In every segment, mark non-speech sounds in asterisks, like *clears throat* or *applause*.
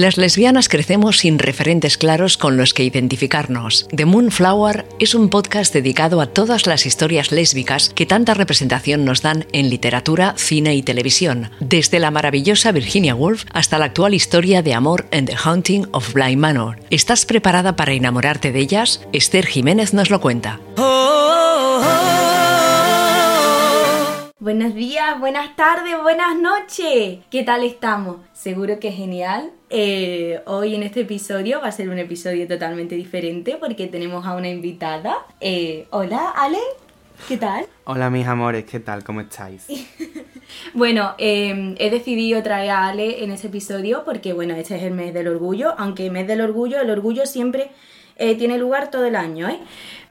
Las lesbianas crecemos sin referentes claros con los que identificarnos. The Moonflower es un podcast dedicado a todas las historias lésbicas que tanta representación nos dan en literatura, cine y televisión, desde la maravillosa Virginia Woolf hasta la actual historia de amor en The Haunting of Bly Manor. ¿Estás preparada para enamorarte de ellas? Esther Jiménez nos lo cuenta. Buenos días, buenas tardes, buenas noches. ¿Qué tal estamos? Seguro que genial. Eh, hoy en este episodio va a ser un episodio totalmente diferente porque tenemos a una invitada. Eh, hola, Ale. ¿Qué tal? Hola mis amores, ¿qué tal? ¿Cómo estáis? *laughs* bueno, eh, he decidido traer a Ale en este episodio porque, bueno, este es el mes del orgullo, aunque el mes del orgullo, el orgullo siempre tiene lugar todo el año, ¿eh?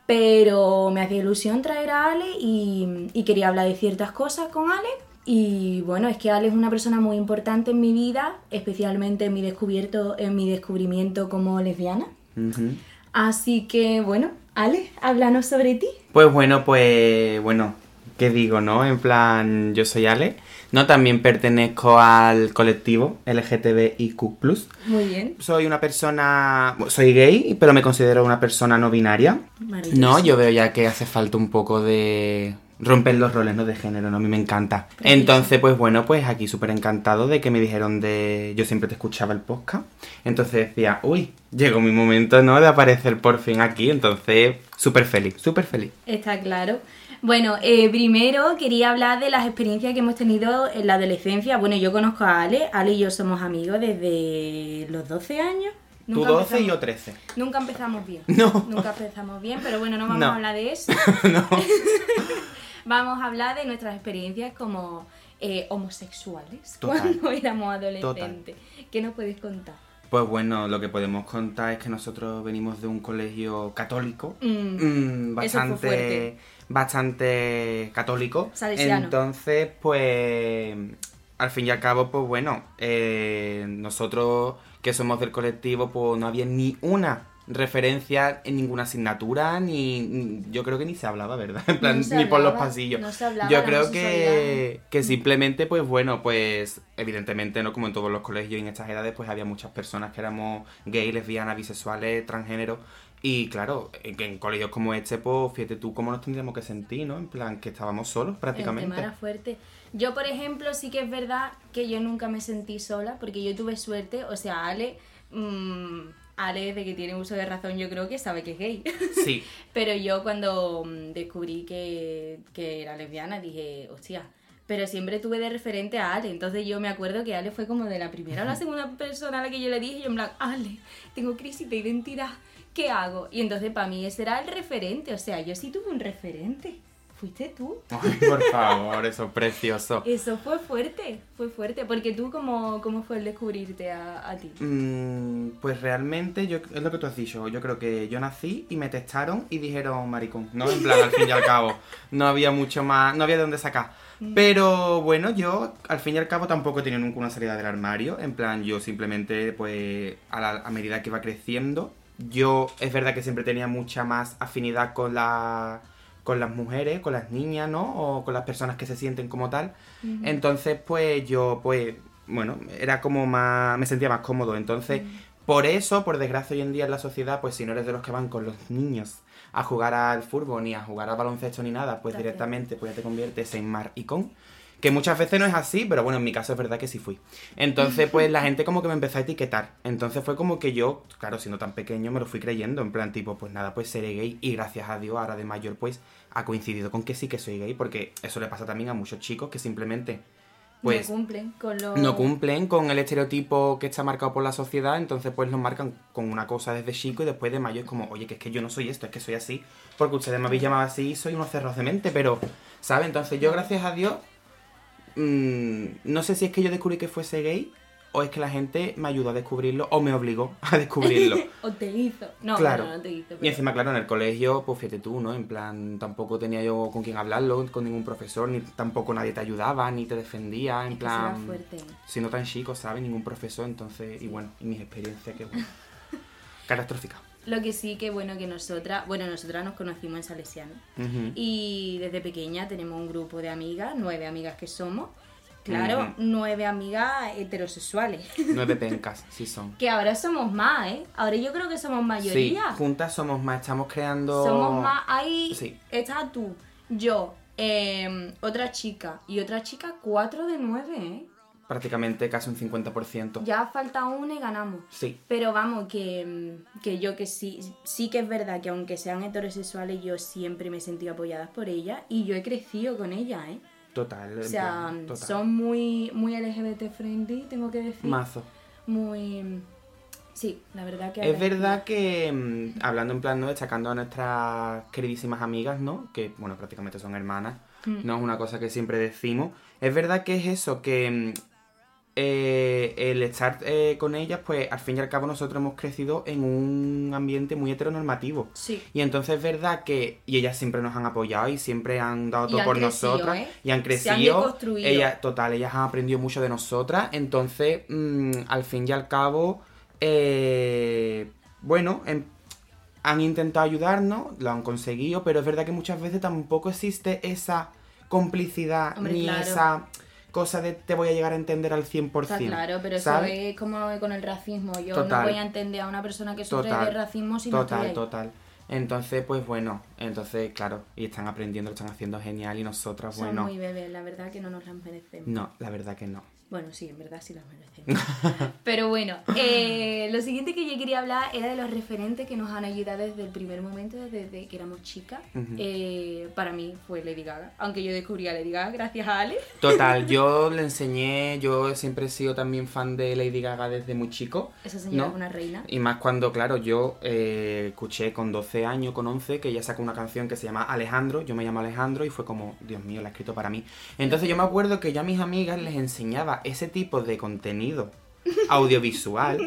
Pero me hacía ilusión traer a Ale y, quería hablar de ciertas cosas con Ale. Y bueno, es que Ale es una persona muy importante en mi vida, especialmente en mi, descubierto, en mi descubrimiento como lesbiana. Así que bueno, Ale, háblanos sobre ti. Pues bueno, pues bueno, ¿qué digo, no? En plan, yo soy Ale. No, también pertenezco al colectivo LGTBIQ+. Muy bien. Soy una persona, soy gay, pero me considero una persona no binaria. No, yo veo ya que hace falta un poco de romper los roles ¿no? de género, ¿no? A mí me encanta. Entonces, pues bueno, pues aquí súper encantado de que me dijeron de... Yo siempre te escuchaba el podcast. Entonces decía, uy, llegó mi momento, ¿no? De aparecer por fin aquí. Entonces, súper feliz, súper feliz. Está claro. Bueno, eh, primero quería hablar de las experiencias que hemos tenido en la adolescencia. Bueno, yo conozco a Ale, Ale y yo somos amigos desde los 12 años. Tú 12 y yo 13. Nunca empezamos bien. *laughs* No. Nunca empezamos bien, pero bueno, no *laughs* vamos a hablar de eso. *laughs* no. Vamos a hablar de nuestras experiencias como eh, homosexuales cuando *laughs* éramos adolescentes. ¿Qué nos puedes contar? Pues bueno, lo que podemos contar es que nosotros venimos de un colegio católico, mm, mm, bastante, bastante católico. Entonces, pues, al fin y al cabo, pues bueno, eh, nosotros que somos del colectivo, pues no había ni una referencia en ninguna asignatura, ni yo creo que ni se hablaba, ¿verdad? *laughs* En plan, ni por los pasillos. yo creo que, que simplemente, pues bueno, pues evidentemente, ¿no? Como en todos los colegios y en estas edades, pues había muchas personas que éramos gay, lesbianas, bisexuales, transgénero. Y claro, en, en, colegios como este, pues fíjate tú cómo nos tendríamos que sentir, ¿no? En plan, que estábamos solos prácticamente. El tema fuerte. Yo, por ejemplo, sí que es verdad que yo nunca me sentí sola, porque yo tuve suerte, o sea, Ale... Mmm, Ale, de que tiene uso de razón, yo creo que sabe que es gay. *laughs* Sí. pero yo cuando mm, descubrí que, era lesbiana dije, hostia, pero siempre tuve de referente a Ale. Entonces yo me acuerdo que Ale fue como de la primera o la segunda persona a la que yo le dije, yo en plan, Ale, tengo crisis de identidad, ¿qué hago? Y entonces para mí ese era el referente, o sea, yo sí tuve un referente. ¿Fuiste tú? Ay, por favor, eso es precioso. Eso fue fuerte, fue fuerte. Porque tú, ¿cómo, cómo fue el descubrirte a, ti? Mm, pues realmente, yo, es lo que tú has dicho. Yo creo que yo nací y me testaron y dijeron maricón, ¿no? En plan, al fin y al cabo. No había mucho más, no había de dónde sacar. Mm. Pero bueno, yo al fin y al cabo tampoco he tenido nunca una salida del armario. En plan, yo simplemente, pues, a, a medida que iba creciendo, yo es verdad que siempre tenía mucha más afinidad con la con las mujeres, con las niñas, ¿no? O con las personas que se sienten como tal. Entonces, pues yo, pues, bueno, era como más, me sentía más cómodo. Entonces, por eso, por desgracia hoy en día en la sociedad, pues si no eres de los que van con los niños a jugar al fútbol, ni a jugar al baloncesto, ni nada, pues directamente pues ya te conviertes en maricón. Que muchas veces no es así, pero bueno, en mi caso es verdad que sí fui. Entonces, pues la gente como que me empezó a etiquetar. Entonces fue como que yo, claro, siendo tan pequeño, me lo fui creyendo. En plan, tipo, pues nada, pues seré gay. Y gracias a Dios, ahora de mayor, pues ha coincidido con que sí que soy gay. Porque eso le pasa también a muchos chicos que simplemente. Pues, no cumplen con lo... No cumplen con el estereotipo que está marcado por la sociedad, entonces pues nos marcan con una cosa desde chico y después de mayor es como, oye, que es que yo no soy esto, es que soy así, porque ustedes me habéis llamado así y soy unos cerros de mente, pero, ¿sabes? Entonces yo, gracias a Dios, Mm, no sé si es que yo descubrí que fuese gay o es que la gente me ayudó a descubrirlo o me obligó a descubrirlo. *laughs* o te hizo. No, claro. no, te hizo. Y encima, claro, en el colegio, pues fíjate tú, ¿no? En plan, tampoco tenía yo con quién hablarlo, con ningún profesor, ni tampoco nadie te ayudaba, ni te defendía, en plan... Fuerte. Siendo tan chico, ¿sabes? Ningún profesor, entonces, y bueno, y mis experiencias, que bueno, *laughs* catastróficas. Lo que sí que bueno que nosotras, bueno, nosotras nos conocimos en Salesiano y desde pequeña tenemos un grupo de amigas, nueve amigas que somos, claro, nueve amigas heterosexuales. *laughs* Nueve pencas, sí son. que ahora somos más, ¿eh? Ahora yo creo que somos Sí, mayoría. juntas somos más, estamos creando... Somos más. Ahí Sí. está tú, yo, eh, otra chica y otra chica, cuatro de nueve, ¿eh? Prácticamente casi un 50%. Ya falta una y ganamos. Sí, Pero vamos, que, mm, que yo que sí, sí que es verdad que aunque sean heterosexuales, yo siempre me he sentido apoyada por ellas y yo he crecido con ellas, ¿eh? Total. O sea, plan, total. son muy, muy LGBT friendly, tengo que decir. Mazo. Muy... Sí, la verdad que... Es verdad que, mm, hablando en plan, ¿no? Destacando a nuestras queridísimas amigas, ¿no? Que, bueno, prácticamente son hermanas. Mm. No es una cosa que siempre decimos. Es verdad que es eso, que mm, eh, el estar eh, con ellas, pues al fin y al cabo nosotros hemos crecido en un ambiente muy heteronormativo. Sí. Y entonces es verdad que, y ellas siempre nos han apoyado y siempre han dado Y todo han por crecido, nosotras. ¿eh? Y han Se han crecido. ellas, total, ellas han aprendido mucho de nosotras. Entonces, mm, al fin y al cabo, bueno, em- han intentado ayudarnos, lo han conseguido, pero es verdad que muchas veces tampoco existe esa complicidad Hombre, ni claro. esa cosa de te voy a llegar a entender al 100%. Está claro, pero eso ¿sabes? es como con el racismo. Yo Total. no voy a entender a una persona que sufre Total, de racismo si no total, estoy ahí. total. Entonces, pues bueno, entonces, claro, y están aprendiendo, lo están haciendo genial y nosotras, Son bueno, muy bebés, la verdad que no nos las merecemos. no, la verdad que no. Bueno, sí, en verdad sí las merecemos. *laughs* Pero bueno, eh, lo siguiente que yo quería hablar era de los referentes que nos han ayudado desde el primer momento, desde que éramos chicas. Eh, para mí fue Lady Gaga, aunque yo descubrí a Lady Gaga gracias a Ale. Total, *laughs* yo le enseñé, yo siempre he sido también fan de Lady Gaga desde muy chico. Esa señora ¿no? es una reina. Y más cuando, claro, yo eh, escuché con 12 años, con 11, que ella sacó una canción que se llama Alejandro, yo me llamo Alejandro, y fue como, Dios mío, la ha escrito para mí. Entonces yo me acuerdo que yo a mis amigas les enseñaba ese tipo de contenido *laughs* audiovisual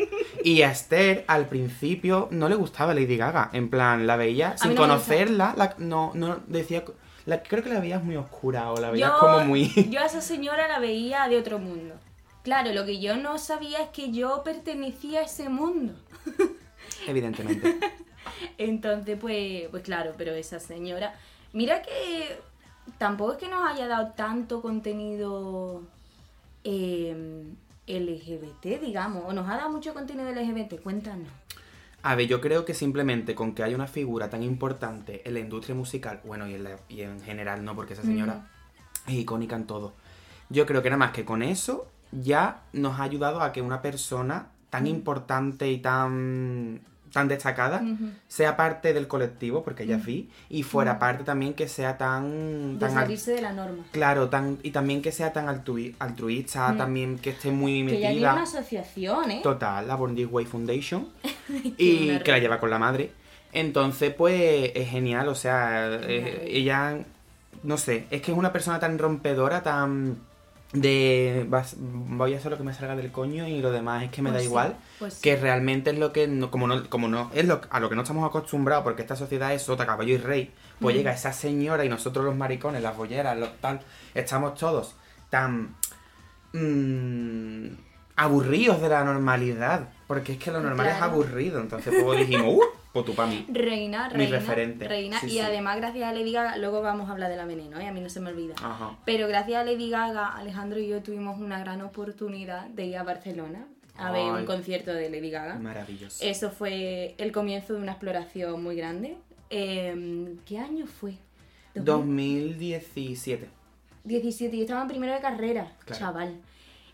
y a Esther al principio no le gustaba Lady Gaga, en plan, la veía sin no conocerla, la- no, no, decía, la, creo que la veías muy oscura o la veías Yo, como muy... yo a esa señora la veía de otro mundo. Claro, lo que yo no sabía es que yo pertenecía a ese mundo. Evidentemente. *laughs* Entonces, pues, pues claro, pero esa señora. Mira que tampoco es que nos haya dado tanto contenido eh, LGBT, digamos, o nos ha dado mucho contenido LGBT, cuéntanos. A ver, yo creo que simplemente con que haya una figura tan importante en la industria musical, bueno, y en, la- y en general no, porque esa señora es icónica en todo. Yo creo que nada más que con eso ya nos ha ayudado a que una persona tan importante y tan, tan destacada sea parte del colectivo, porque ella es bi, y fuera parte también que sea tan... De tan al- salirse de la norma. Claro, tan, y también que sea tan altruista, Mm. también que esté muy Que ya una asociación, ¿eh? Total, la Born This Way Foundation. *laughs* Y que la lleva con la madre. Entonces, pues es genial, o sea, eh, ella, no sé, es que es una persona tan rompedora, tan de vas- voy a hacer lo que me salga del coño y lo demás es que me Pues da sí, igual, pues sí. que realmente es lo que, no, como no, como no, es lo, a lo que no estamos acostumbrados, porque esta sociedad es sota, caballo y rey, pues Mm. llega esa señora y nosotros los maricones, las bolleras, los tal, estamos todos tan mm, aburridos de la normalidad, porque es que lo normal es aburrido, entonces pues dijimos, uh, para mí. Reina, Mi reina, referente. reina. Sí, y sí. además, gracias a Lady Gaga, luego vamos a hablar de la veneno, ¿eh? a mí no se me olvida. Ajá. Pero gracias a Lady Gaga, Alejandro y yo tuvimos una gran oportunidad de ir a Barcelona a ver un concierto de Lady Gaga. Maravilloso. Eso fue el comienzo de una exploración muy grande. Eh, ¿Qué año fue? 2017. 17, yo estaba en primero de carrera, Claro. chaval.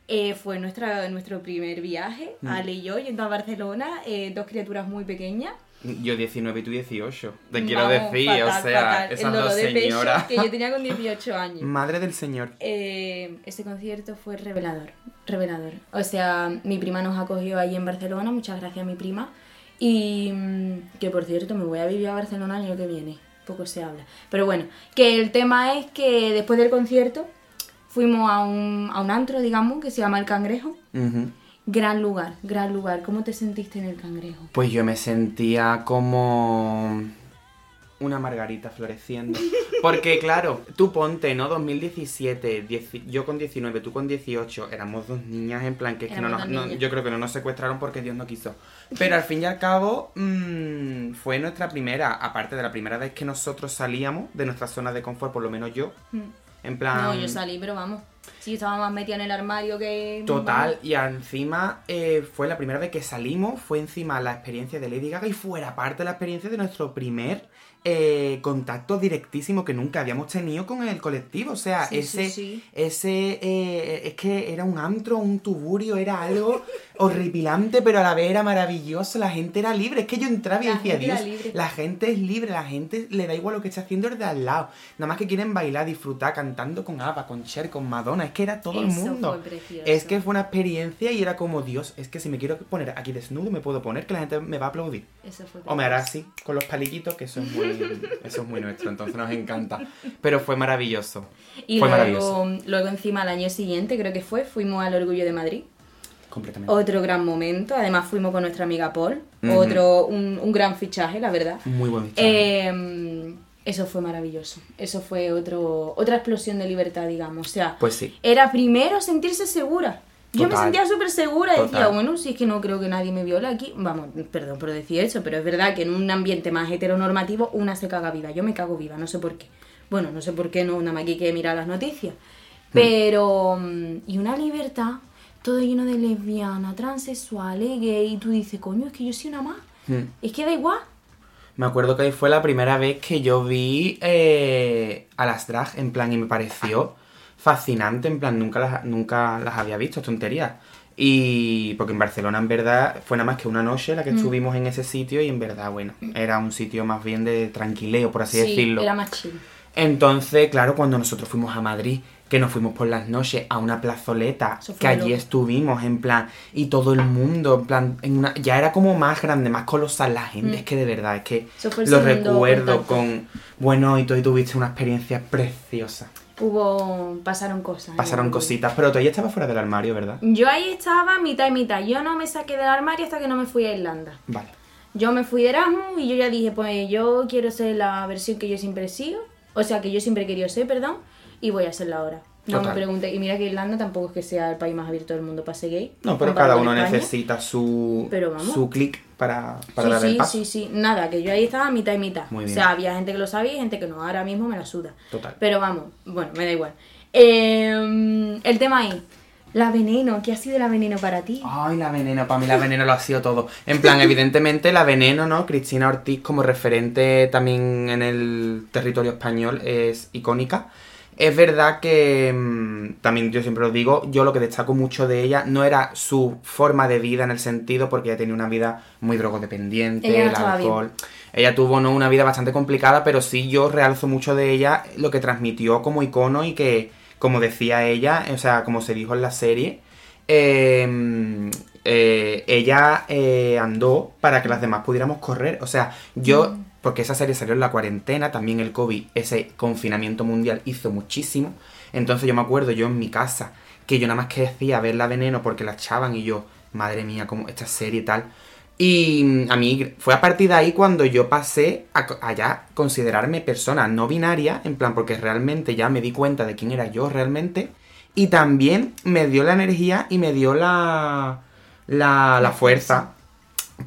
Eh, fue nuestra, nuestro primer viaje, Mm. Ale y yo, yendo a Barcelona, eh, dos criaturas muy pequeñas. Yo 19 y tú 18. Te quiero Vamos, decir, fatal, o sea, fatal. esas El dolor dos de pecho señoras. que yo tenía con 18 años. Madre del Señor. Eh, ese concierto fue revelador, revelador. O sea, mi prima nos acogió ahí en Barcelona, muchas gracias a mi prima. Y mm, que por cierto, me voy a vivir a Barcelona el año que viene, poco se habla. Pero bueno, que el tema es que después del concierto fuimos a un, a un antro, digamos, que se llama El Cangrejo. Gran lugar, gran lugar. ¿Cómo te sentiste en El Cangrejo? Pues yo me sentía como una margarita floreciendo. *laughs* Porque claro, tú ponte, ¿no? 2017, dieci- yo con 19, tú con 18, éramos dos niñas en plan que es que no nos, no- yo creo que no nos secuestraron porque Dios no quiso. *laughs* Pero al fin y al cabo mm, fue nuestra primera, aparte de la primera vez que nosotros salíamos de nuestra zona de confort, por lo menos yo, Mm. en plan... No, yo salí, pero vamos. Sí, estaba más metida en el armario que... Total, y encima eh, fue la primera vez que salimos, fue encima la experiencia de Lady Gaga y fuera parte la experiencia de nuestro primer eh, contacto directísimo que nunca habíamos tenido con el colectivo. O sea, Sí, ese, sí, sí. ese eh, es que era un antro, un tuburio, era algo *laughs* horripilante, pero a la vez era maravilloso. La gente era libre. Es que yo entraba y La decía, Dios, libre". la gente es libre, la gente le da igual lo que esté haciendo el de al lado. Nada más que quieren bailar, disfrutar, cantando con ABBA, con Cher, con Madonna. Es que era todo el mundo. Es que fue una experiencia y era como, Dios, es que si me quiero poner aquí desnudo me puedo poner que la gente me va a aplaudir. Eso fue O me hará así, con los palillitos, que eso es muy, eso es muy nuestro, entonces nos encanta. Pero fue maravilloso. Y fue luego, maravilloso. luego encima al año siguiente, creo que fue, fuimos al Orgullo de Madrid. Completamente. Otro gran momento. Además fuimos con nuestra amiga Paul. Otro, un, un gran fichaje, la verdad. Muy buen fichaje. Eh, eso fue maravilloso. Eso fue otro, otra explosión de libertad, digamos. O sea, Pues sí. era primero sentirse segura. Yo me sentía súper segura y decía, bueno, si es que no creo que nadie me viole aquí. Vamos, perdón por decir eso, pero es verdad que en un ambiente más heteronormativo una se caga viva. Yo me cago viva, no sé por qué. Bueno, no sé por qué, no, nada más que hay que mirar las noticias. Pero, mm, y una libertad, todo lleno de lesbianas, transexuales, gay, y tú dices, coño, es que yo soy una más. Mm. Es que da igual. Me acuerdo que ahí fue la primera vez que yo vi eh, a las drag, en plan, y me pareció fascinante, en plan, nunca las, nunca las había visto, tonterías. Y porque en Barcelona, en verdad, fue nada más que una noche la que Mm. estuvimos en ese sitio y en verdad, bueno, era un sitio más bien de tranquileo, por así decirlo. era más chill. Entonces, claro, cuando nosotros fuimos a Madrid, que nos fuimos por las noches a una plazoleta, que allí loco. estuvimos, en plan, y todo el mundo, en plan, en una, ya era como más grande, más colosal la gente, Mm. es que de verdad, es que lo recuerdo contacto. con, bueno, y tú y tuviste una experiencia preciosa. Hubo, pasaron cosas. Pasaron ¿no? cositas, pero todavía estaba fuera del armario, ¿verdad? Yo ahí estaba mitad y mitad. Yo no me saqué del armario hasta que no me fui a Irlanda. Vale. Yo me fui de Erasmus y yo ya dije, pues yo quiero ser la versión que yo siempre he sido. O sea, que yo siempre he querido ser, perdón. Y voy a serla ahora. No Total. me pregunte. Y mira que Irlanda tampoco es que sea el país más abierto del mundo para ser gay. No, pero cada uno España. necesita su, su clic para, para Sí, dar el sí, paso. sí, sí. Nada, que yo ahí estaba mitad y mitad. Muy O sea, había gente que lo sabía y gente que no. Ahora mismo me la suda. Total. Pero vamos, bueno, me da igual. Eh, el tema ahí. La veneno, ¿qué ha sido la veneno para ti? Ay, la veneno, para mí la veneno lo ha sido todo. En plan, evidentemente la veneno, ¿no? Cristina Ortiz como referente también en el territorio español es icónica. Es verdad que mm, también yo siempre lo digo, yo lo que destaco mucho de ella no era su forma de vida en el sentido porque ella tenía una vida muy drogodependiente, Ella no el alcohol. Ella tuvo ¿no? una vida bastante complicada, pero sí yo realzo mucho de ella lo que transmitió como icono y que, como decía ella, o sea, como se dijo en la serie, eh, eh, ella eh, andó para que las demás pudiéramos correr. O sea, yo, porque esa serie salió en la cuarentena, también el COVID, ese confinamiento mundial hizo muchísimo. Entonces yo me acuerdo, yo en mi casa, que yo nada más que decía ver la veneno porque la echaban y yo, madre mía, como esta serie y tal. Y mm, a mí fue a partir de ahí cuando yo pasé a, a ya considerarme persona no binaria, en plan, porque realmente ya me di cuenta de quién era yo realmente. Y también me dio la energía y me dio la, la, la fuerza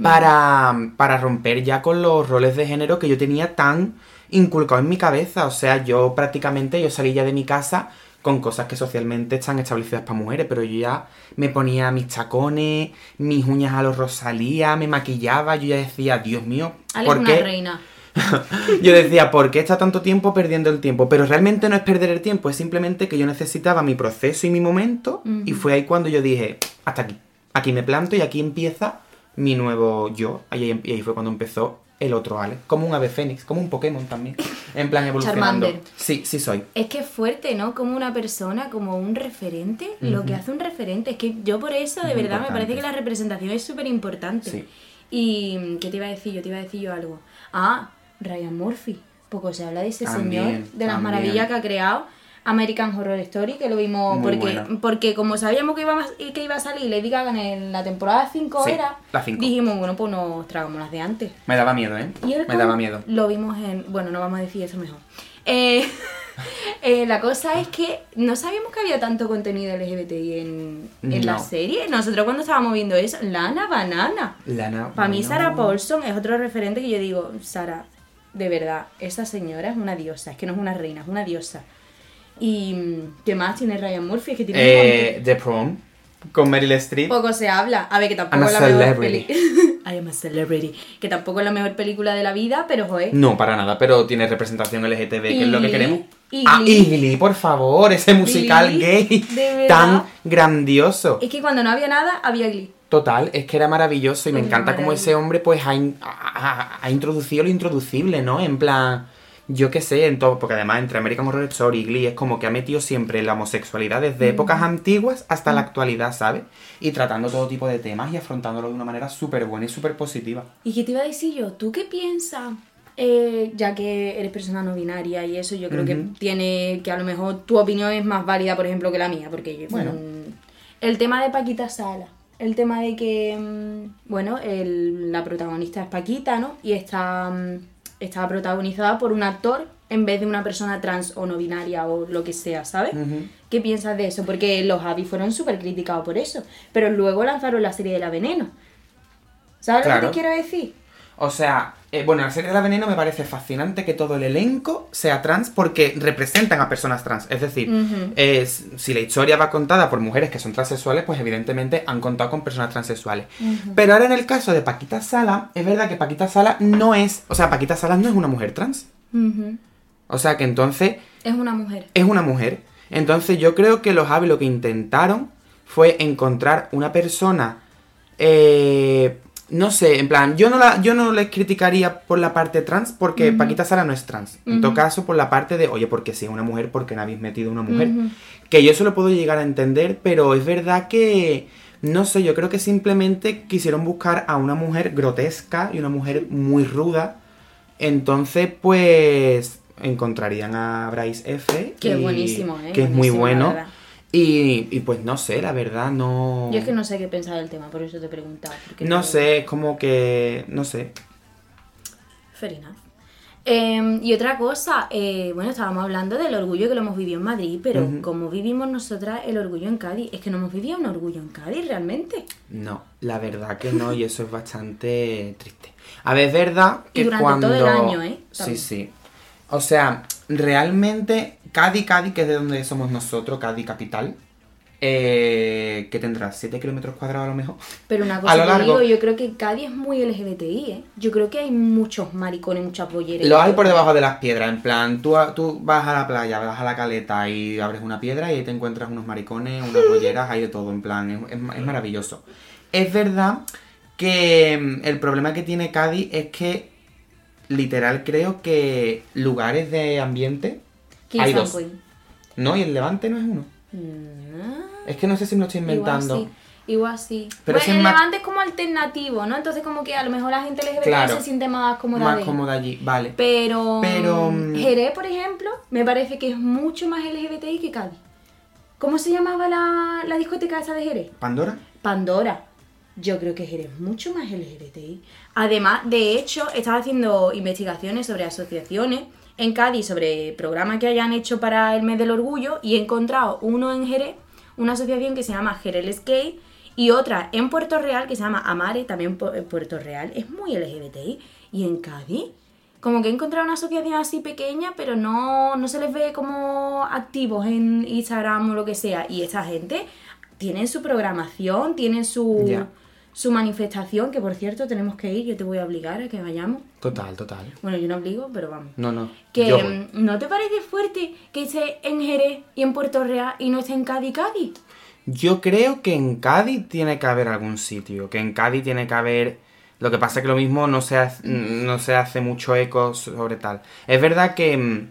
para, para romper ya con los roles de género que yo tenía tan inculcados en mi cabeza. O sea, yo prácticamente yo salí ya de mi casa con cosas que socialmente están establecidas para mujeres, pero yo ya me ponía mis tacones, mis uñas a los Rosalía, me maquillaba, yo ya decía, Dios mío, ¿por una qué? reina. *laughs* Yo decía, ¿por qué está tanto tiempo perdiendo el tiempo? Pero realmente no es perder el tiempo, es simplemente que yo necesitaba mi proceso y mi momento. Y fue ahí cuando yo dije, hasta aquí. Aquí me planto y aquí empieza mi nuevo yo. Ahí- Y ahí fue cuando empezó el otro Ale. Como un ave fénix, como un Pokémon también. En plan evolucionando. Charmander. Sí, sí soy. Es que es fuerte, ¿no? Como una persona, como un referente, lo que hace un referente. Es que yo por eso, de Muy verdad, me parece que la representación es súper importante. Sí. Y, ¿qué te iba a decir yo? Te iba a decir yo algo. Ah, Ryan Murphy. Poco se habla de ese También, señor, de las también. maravillas que ha creado. American Horror Story, que lo vimos Muy porque, buena. porque como sabíamos que iba, a, que iba a salir Lady Gaga en la temporada 5 Sí, era, la cinco. dijimos, bueno, pues nos tragamos las de antes. Me daba miedo, ¿eh? Y Me daba miedo. Lo vimos en. Bueno, no vamos a decir eso mejor. Eh, *laughs* eh, la cosa es que no sabíamos que había tanto contenido LGBTI en, en la serie. Nosotros cuando estábamos viendo eso, Lana Banana. Lana. Para mí. Sarah Paulson es otro referente que yo digo, Sara, de verdad, esa señora es una diosa. Es que no es una reina, es una diosa. Y mm, ¿qué más tiene Ryan Murphy? Que tiene. Eh, The Prom, con Meryl Streep. Poco se habla. A ver, que tampoco I'm es a la mejor celebrity. película. *laughs* I am a celebrity. Que tampoco es la mejor película de la vida, pero joder. No, para nada, pero tiene representación LGTB, que es lo que queremos. y ah, por favor, ese musical gay de *laughs* tan grandioso. Es que cuando no había nada, había Glee. Total, es que era maravilloso y me encanta cómo ese hombre pues ha, in- ha- ha- ha introducido lo introducible, ¿no? En plan, yo qué sé, en todo, porque además entre American Horror Story y Glee es como que ha metido siempre la homosexualidad desde épocas antiguas hasta la actualidad, ¿sabes? Y tratando todo tipo de temas y afrontándolo de una manera súper buena y súper positiva. ¿Y qué te iba a decir yo? ¿Tú qué piensas? Eh, ya que eres persona no binaria y eso, yo creo que tiene que a lo mejor tu opinión es más válida, por ejemplo, que la mía, porque yo- Bueno. mm, el tema de Paquita Sala, el tema de que, mm, bueno, el- la protagonista es Paquita, ¿no? Y está, mm, está protagonizada por un actor en vez de una persona trans o no binaria o lo que sea, ¿sabes? ¿Qué piensas de eso? Porque los Avis fueron súper criticados por eso, pero luego lanzaron la serie de La Veneno. ¿Sabes lo que te quiero decir? O sea, eh, bueno, la serie de la veneno me parece fascinante que todo el elenco sea trans porque representan a personas trans. Es decir, si la historia va contada por mujeres que son transexuales, pues evidentemente han contado con personas transexuales. Pero ahora en el caso de Paquita Sala, es verdad que Paquita Sala no es, o sea, Paquita Sala no es una mujer trans. O sea que entonces Es una mujer. es una mujer. Entonces yo creo que los lo que intentaron fue encontrar una persona, eh, no sé, en plan, yo no, la, yo no les criticaría por la parte trans porque Paquita Sara no es trans. En todo caso, por la parte de, oye, porque si es una mujer, ¿por qué no habéis metido una mujer? Que yo eso lo puedo llegar a entender, pero es verdad que, no sé, yo creo que simplemente quisieron buscar a una mujer grotesca y una mujer muy ruda. Entonces, pues, encontrarían a Bryce F. Que es buenísimo, ¿eh? Que es muy bueno. verdad. Y, y pues no sé, la verdad, no... Yo es que no sé qué pensar del tema, por eso te he preguntado. No sé, es como que... No sé. Fair enough. Eh, y otra cosa, eh, bueno, estábamos hablando del orgullo que lo hemos vivido en Madrid, pero Ujú. ¿cómo vivimos nosotras el orgullo en Cádiz? Es que no hemos vivido un orgullo en Cádiz realmente. No, la verdad que no, y eso es bastante triste. A ver, es verdad que Y durante cuando... todo el año, ¿eh? Sí, sí. O sea, realmente, Cádiz, Cádiz, que es de donde somos nosotros, Cádiz capital, eh, que tendrá 7 kilómetros cuadrados a lo mejor. Pero una A cosa lo te largo. digo, yo creo que Cádiz es muy LGBTI, ¿eh? Yo creo que hay muchos maricones, muchas bolleras. Lo hay por debajo de las piedras, en plan, tú, a- tú vas a la playa, vas a la caleta y abres una piedra y ahí te encuentras unos maricones, unas *laughs* bolleras, hay de todo, en plan, es, es- es maravilloso. Es verdad que mm, el problema que tiene Cádiz es que, literal, creo que lugares de ambiente Hay dos. Queen. No, y el Levante no es uno. Mm, Es que no sé si me lo estoy inventando. Igual sí. Igual sí. Pero Bueno, ese es el Levante es como alternativo, ¿no? Entonces como que a lo mejor la gente LGBT Claro. se siente más cómoda Más cómodo allí, vale. Pero, Pero, mm, Jerez, por ejemplo, me parece que es mucho más LGBTI que Cádiz. ¿Cómo se llamaba la, la discoteca esa de Jerez? ¿Pandora? Pandora. Yo creo que Jerez es mucho más LGBTI. Además, de hecho, estaba haciendo investigaciones sobre asociaciones en Cádiz, sobre programas que hayan hecho para el mes del orgullo, y he encontrado uno en Jerez, una asociación que se llama Jerez Gay, y otra en Puerto Real que se llama Amare, también en Puerto Real. Es muy LGBTI. Y en Cádiz, como que he encontrado una asociación así pequeña, pero no, no se les ve como activos en Instagram o lo que sea. Y esta gente tienen su programación, tienen su. Su manifestación, que por cierto tenemos que ir, yo te voy a obligar a que vayamos. Total, total. Bueno, yo no obligo, pero vamos. No, no. Que yo mm, ¿no te parece fuerte que esté en Jerez y en Puerto Real y no esté en Cádiz, Cádiz? Yo creo que en Cádiz tiene que haber algún sitio, que en Cádiz tiene que haber... Lo que pasa es que lo mismo no se hace, no se hace mucho eco sobre tal. Es verdad que mm,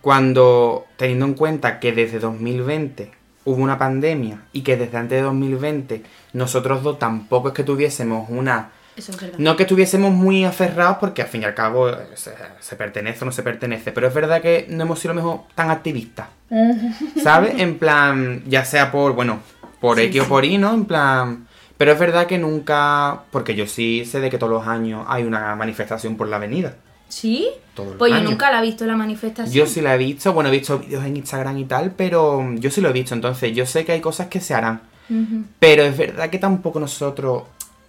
cuando, teniendo en cuenta que desde 2020 hubo una pandemia y que desde antes de 2020 nosotros dos tampoco es que tuviésemos una... Eso es verdad. No que estuviésemos muy aferrados porque al fin y al cabo eh, se, se pertenece o no se pertenece, pero es verdad que no hemos sido mejor tan activistas. *laughs* ¿Sabes? En plan, ya sea por, bueno, por Sí, X o por Y, ¿no? En plan... Pero es verdad que nunca... Porque yo sí sé de que todos los años hay una manifestación por la avenida. ¿Sí? Todo el Pues yo nunca la he visto la manifestación. Yo sí la he visto, bueno, he visto vídeos en Instagram y tal, pero yo sí lo he visto, entonces yo sé que hay cosas que se harán. Pero es verdad que tampoco nosotros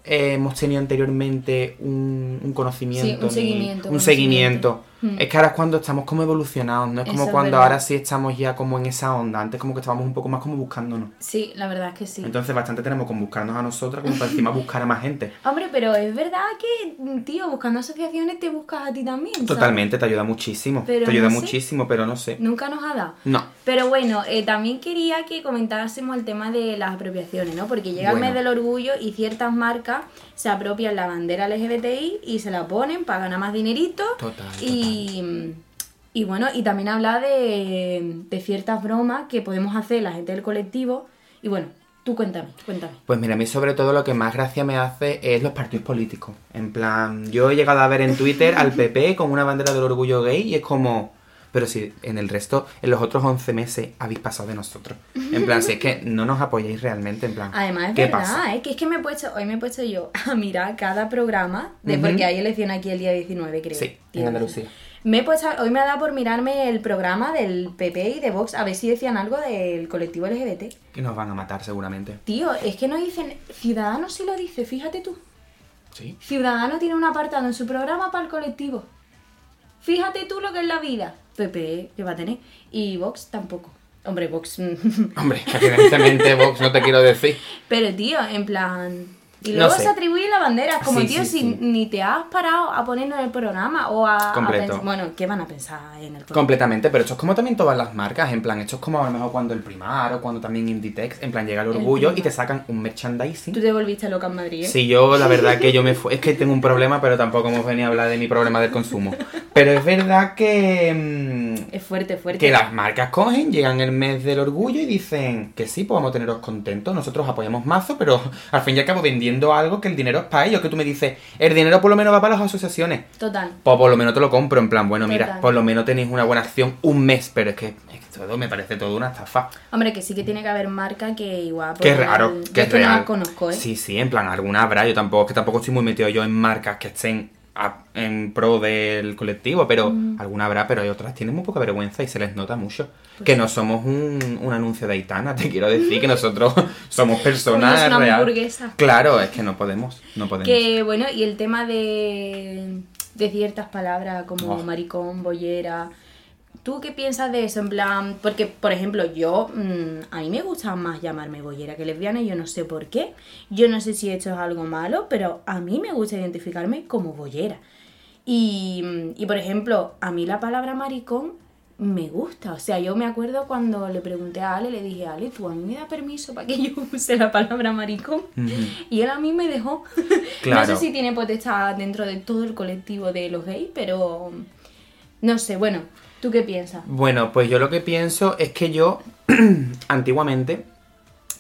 eh, hemos tenido anteriormente un, un conocimiento. Sí, un ni- seguimiento, Un seguimiento. Es que ahora es cuando estamos como evolucionados, no es como Eso cuando ahora sí estamos ya como en esa onda. Antes como que estábamos un poco más como buscándonos. Sí, la verdad es que sí. Entonces bastante tenemos con buscarnos a nosotras como para encima buscar a más gente. *laughs* Hombre, pero es verdad que, tío, buscando asociaciones te buscas a ti también. ¿sabes? Totalmente, te ayuda muchísimo. Pero te ayuda no sé. muchísimo, pero no sé. Nunca nos ha dado. No. Pero bueno, eh, también quería que comentásemos el tema de las apropiaciones, ¿no? Porque llega Bueno. el mes del orgullo y ciertas marcas se apropian la bandera LGBTI y se la ponen para ganar más dinerito. Total, Y, y bueno, y también habla de, de ciertas bromas que podemos hacer la gente del colectivo. Y bueno, tú cuéntame, cuéntame. Pues mira, a mí sobre todo lo que más gracia me hace es los partidos políticos. En plan, yo he llegado a ver en Twitter al PP con una bandera del orgullo gay y es como... Pero si en el resto, en los otros 11 meses habéis pasado de nosotros. En plan, si es que *laughs* no nos apoyáis realmente, en plan... Además, es ¿qué verdad, pasa? ¿eh? que es que me he puesto, hoy me he puesto yo a mirar cada programa, de, porque hay elección aquí el día 19, creo. Sí, en Andalucía. Me he puesto, hoy me ha dado por mirarme el programa del PP y de Vox, a ver si decían algo del colectivo LGBT. Que nos van a matar seguramente. Tío, es que no dicen, Ciudadanos sí lo dice, fíjate tú. Sí. Ciudadano tiene un apartado en su programa para el colectivo. Fíjate tú lo que es la vida. PP, que va a tener. Y Vox tampoco. Hombre, Vox. Hombre, que *laughs* evidentemente Vox no te quiero decir. Pero tío, en plan. Y No luego sé. se atribuye la bandera. Como Sí, tío, sí, si sí. ni te has parado a ponerlo en el programa o a. Completo. bueno, ¿qué van a pensar en el programa? Completamente, pero esto es como también todas las marcas, en plan, esto es como a lo mejor cuando el Primar o cuando también Inditex, en plan, llega el El orgullo y te sacan un merchandising. Tú te volviste loca en Madrid, ¿eh? Sí, yo la verdad que yo me fui, es que tengo un problema, pero tampoco hemos venido a hablar de mi problema del consumo. Pero es verdad que, mm, Es fuerte, fuerte. que las marcas cogen, llegan el mes del orgullo y dicen que sí, pues vamos a teneros contentos, nosotros apoyamos mazo, pero al fin y al cabo vendiendo algo que el dinero es para ellos, que tú me dices, el dinero por lo menos va para las asociaciones. Total. Pues por lo menos te lo compro, en plan, bueno, mira, Total. por lo menos tenéis una buena acción un mes, pero es que, es que todo me parece todo una estafa. Hombre, que sí que tiene que haber marca que igual. Qué pues, raro, yo qué es que real. no las conozco, ¿eh? Sí, sí, en plan, alguna habrá. Yo tampoco, que tampoco estoy muy metido yo en marcas que estén a- en pro del colectivo, pero Mm. alguna habrá, pero hay otras tienen muy poca vergüenza y se les nota mucho. Pues que no somos un, un anuncio de Aitana, te quiero decir, que nosotros *laughs* *laughs* somos personas Somos una real. hamburguesa. Claro, es que no podemos, no podemos. Que bueno, y el tema de, de ciertas palabras como Oh. maricón, bollera. ¿Tú qué piensas de eso? En plan, porque, por ejemplo, yo, mm, a mí me gusta más llamarme bollera que lesbiana y yo no sé por qué. Yo no sé si esto es algo malo, pero a mí me gusta identificarme como bollera. Y, mm, y, por ejemplo, a mí la palabra maricón me gusta. O sea, yo me acuerdo cuando le pregunté a Ale, le dije, Ale, ¿tú a mí me da permiso para que *laughs* yo use la palabra maricón? Y él a mí me dejó. Claro. *laughs* No sé si tiene potestad dentro de todo el colectivo de los gays, pero no sé, bueno, ¿tú qué piensas? Bueno, pues yo lo que pienso es que yo, *clears throat* antiguamente,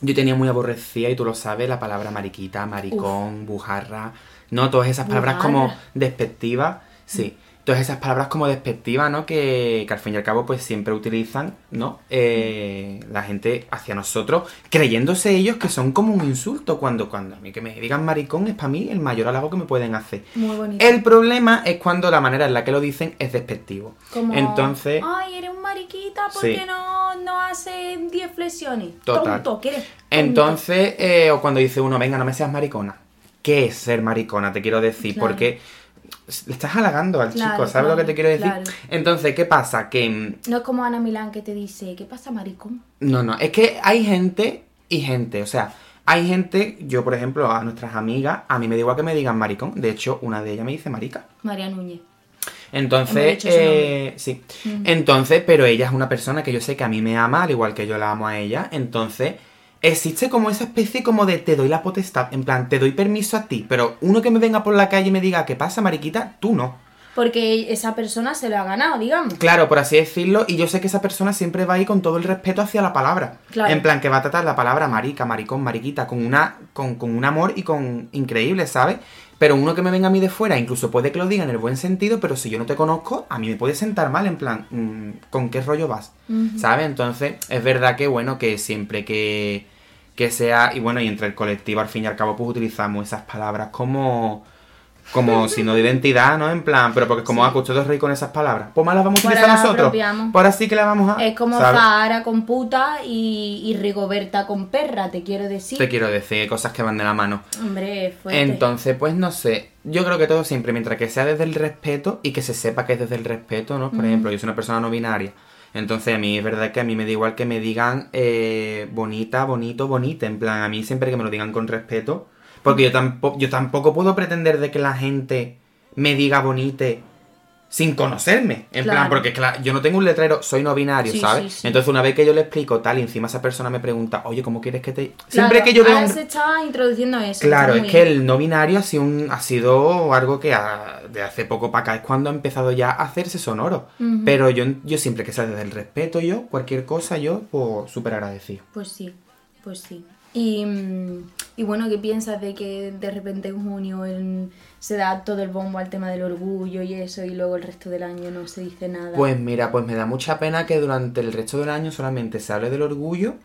yo tenía muy aborrecida, y tú lo sabes, la palabra mariquita, maricón, bujarra, ¿no? Todas esas palabras como despectivas, sí. Todas esas palabras como despectivas, ¿no? Que, que al fin y al cabo, pues siempre utilizan, ¿no? Eh, la gente hacia nosotros, creyéndose ellos que son como un insulto. Cuando, cuando a mí que me digan maricón es para mí el mayor halago que me pueden hacer. Muy bonito. El problema es cuando la manera en la que lo dicen es despectivo. Como, Entonces, Ay, eres un mariquita Sí. porque no, no hace 10 flexiones. Total. Tonto, que eres tonto. Entonces, eh, o cuando dice uno, venga, no me seas maricona. ¿Qué es ser maricona? Te quiero decir, Claro. porque le estás halagando al Claro, chico, ¿sabes lo que te quiero decir? claro. Entonces, ¿qué pasa? Que, mm, No es como Ana Milán que te dice, ¿qué pasa, maricón? no, no, es que hay gente y gente, o sea, hay gente, yo por ejemplo, a nuestras amigas, a mí me da igual que me digan maricón, de hecho, una de ellas me dice marica. María Núñez. Entonces, eh, sí. Entonces, pero ella es una persona que yo sé que a mí me ama, al igual que yo la amo a ella. Entonces, existe como esa especie como de te doy la potestad. En plan, te doy permiso a ti. Pero uno que me venga por la calle y me diga, ¿qué pasa, mariquita? Tú no. Porque esa persona se lo ha ganado, digamos. Claro, por así decirlo, y yo sé que esa persona siempre va a ir con todo el respeto hacia la palabra. Claro. En plan, que va a tratar la palabra marica, maricón, mariquita, con una, con, con un amor y con increíble, ¿sabes? Pero uno que me venga a mí de fuera, incluso puede que lo diga en el buen sentido, pero si yo no te conozco, a mí me puede sentar mal, en plan, mm, ¿con qué rollo vas? Ujú. ¿Sabes? Entonces, es verdad que, bueno, que siempre que, que sea, y bueno, y entre el colectivo, al fin y al cabo, pues utilizamos esas palabras como Como signo de identidad, ¿no? En plan, pero porque como Sí. sí. ustedes reír con esas palabras. Pues más las vamos a Pues utilizar ahora nosotros. apropiamos. Pues ahora sí que las vamos a. Es como ¿sabes? Zahara con puta y, y Rigoberta con perra, te quiero decir. Te quiero decir cosas que van de la mano. Hombre, fuerte. Entonces, pues no sé. Yo creo que todo siempre, mientras que sea desde el respeto y que se sepa que es desde el respeto, ¿no? Por ejemplo, yo soy una persona no binaria. Entonces, a mí es verdad que a mí me da igual que me digan eh, bonita, bonito, bonita. En plan, a mí siempre que me lo digan con respeto. Porque yo tampoco, yo tampoco puedo pretender de que la gente me diga bonite sin conocerme. En Claro. plan, porque claro, yo no tengo un letrero, soy no binario, Sí, ¿sabes? sí, sí. Entonces, una vez que yo le explico tal y encima esa persona me pregunta, oye, ¿cómo quieres que te...? Claro, Siempre que yo veo un... se estaba introduciendo eso. Claro, es que el no binario ha sido, un- ha sido algo que ha- de hace poco para acá es cuando ha empezado ya a hacerse sonoro. Pero yo, yo siempre que sea desde el respeto, yo, cualquier cosa, yo, pues súper agradecido. Pues sí, pues sí. Y, mm, y bueno, ¿qué piensas de que de repente en junio en- se da todo el bombo al tema del orgullo y eso y luego el resto del año no se dice nada? Pues mira, pues me da mucha pena que durante el resto del año solamente se hable del orgullo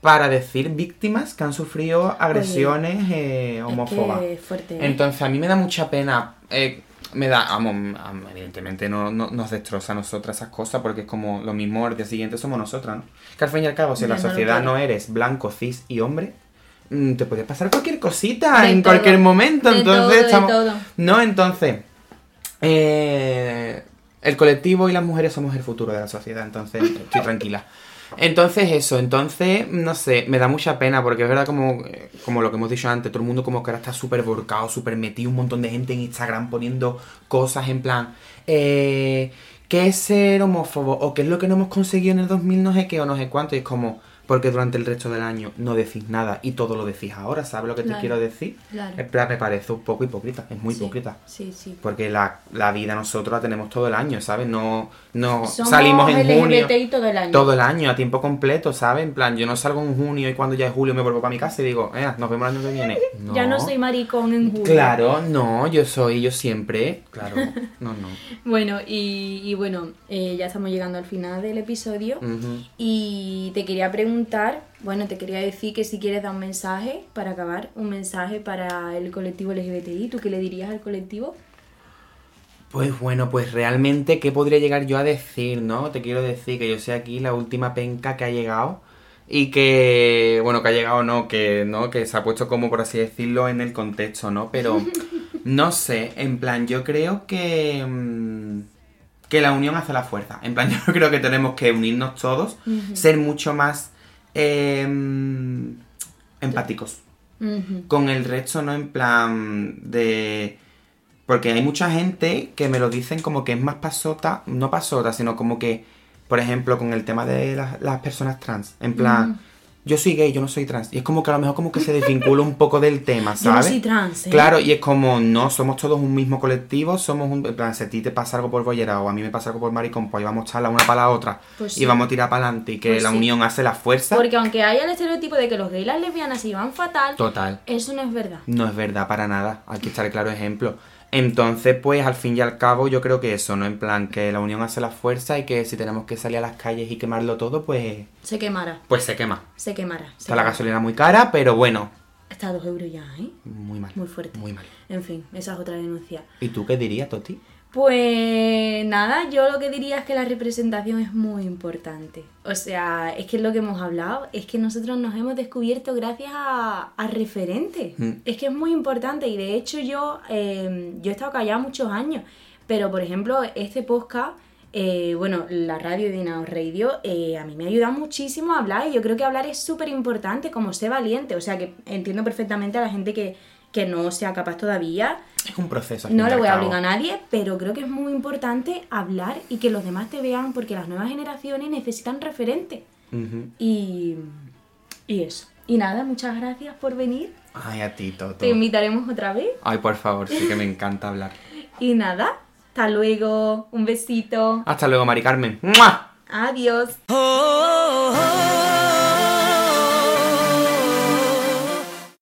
para decir víctimas que han sufrido agresiones eh, Es homófobas. que es fuerte, ¿eh? Entonces a mí me da mucha pena. eh, me da, vamos, evidentemente no, no- nos destroza a nosotras esas cosas porque es como lo mismo al día siguiente somos nosotras, ¿no? Que al fin y al cabo, si en la no sociedad no eres blanco, cis y hombre, te puede pasar cualquier cosita De en todo, cualquier momento. entonces todo, estamos. todo. No, entonces. eh, el colectivo y las mujeres somos el futuro de la sociedad, entonces *laughs* estoy tranquila. Entonces eso, entonces, no sé, me da mucha pena porque es verdad como, eh, como lo que hemos dicho antes, todo el mundo como que ahora está súper volcado, súper metido, un montón de gente en Instagram poniendo cosas en plan, eh, ¿qué es ser homófobo? ¿O qué es lo que no hemos conseguido en el 2000 no sé qué o no sé cuánto? Y es como, porque durante el resto del año no decís nada y todo lo decís ahora, ¿sabes lo que Claro, te quiero decir? claro. En plan, me parece un poco hipócrita, es muy Sí, hipócrita. Sí, sí. Porque la, la vida nosotros la tenemos todo el año, ¿sabes? No, no Somos salimos en junio. Todo el año. Todo el año, a tiempo completo, ¿sabes? En plan, yo no salgo en junio y cuando ya es julio me vuelvo para mi casa y digo, eh, nos vemos el año que viene. *laughs* Ya no soy maricón en julio. Claro, no, yo soy, yo siempre. Claro, no, no. *laughs* Bueno, y, y bueno, eh, ya estamos llegando al final del episodio. Y te quería preguntar, bueno, te quería decir que si quieres dar un mensaje para acabar, un mensaje para el colectivo LGBTI, ¿tú qué le dirías al colectivo? Pues bueno, pues realmente, ¿qué podría llegar yo a decir, no? Te quiero decir que yo soy aquí la última penca que ha llegado y que, bueno, que ha llegado no, que no, que se ha puesto como, por así decirlo, en el contexto, ¿no? Pero, *laughs* no sé, en plan, yo creo que... mm, que la unión hace la fuerza. En plan, *laughs* yo creo que tenemos que unirnos todos, ser mucho más eh, empáticos con el resto, ¿no? En plan de... Porque hay mucha gente que me lo dicen como que es más pasota, no pasota, sino como que, por ejemplo, con el tema de las, las personas trans, en plan. Yo soy gay, yo no soy trans. Y es como que a lo mejor como que se desvincula un poco del tema, *laughs* Yo no ¿sabes? soy trans, ¿eh? Claro, y es como, no, somos todos un mismo colectivo, somos un... En plan, si a ti te pasa algo por bollera o a mí me pasa algo por maricón, pues ahí vamos a echar la una para la otra Pues y vamos a tirar para adelante y que Pues la sí. unión hace la fuerza. Porque aunque haya el estereotipo de que los gays y las lesbianas se llevan fatal, Total. eso no es verdad. No es verdad para nada, hay que estar claro ejemplo. Entonces, pues al fin y al cabo yo creo que eso, ¿no? En plan, que la unión hace la fuerza y que si tenemos que salir a las calles y quemarlo todo, pues, Se quemará, pues se quema. se quemará. se Está la gasolina muy cara, pero bueno, Está a dos euros ya, ¿eh? muy mal. Muy fuerte. Muy mal. En fin, esa es otra denuncia. ¿Y tú qué dirías, Toti? Pues nada, yo lo que diría es que la representación es muy importante. O sea, es que es lo que hemos hablado, es que nosotros nos hemos descubierto gracias a, a referentes. Mm. Es que es muy importante y de hecho yo, eh, yo he estado callada muchos años, pero por ejemplo este podcast, eh, bueno, la radio de Dinao Radio, eh, a mí me ayuda muchísimo a hablar y yo creo que hablar es súper importante, como ser valiente. O sea, que entiendo perfectamente a la gente que, que no sea capaz todavía Es un proceso. no le voy a obligar a nadie, pero creo que es muy importante hablar y que los demás te vean porque las nuevas generaciones necesitan referentes. Ujú. Y, y eso. Y nada, muchas gracias por venir. Ay, a ti, Toto. Te invitaremos otra vez. Ay, por favor, sí que me encanta hablar. *laughs* Y nada, hasta luego. Un besito. Hasta luego, Mari Carmen. ¡Mua! Adiós. oh, oh, oh.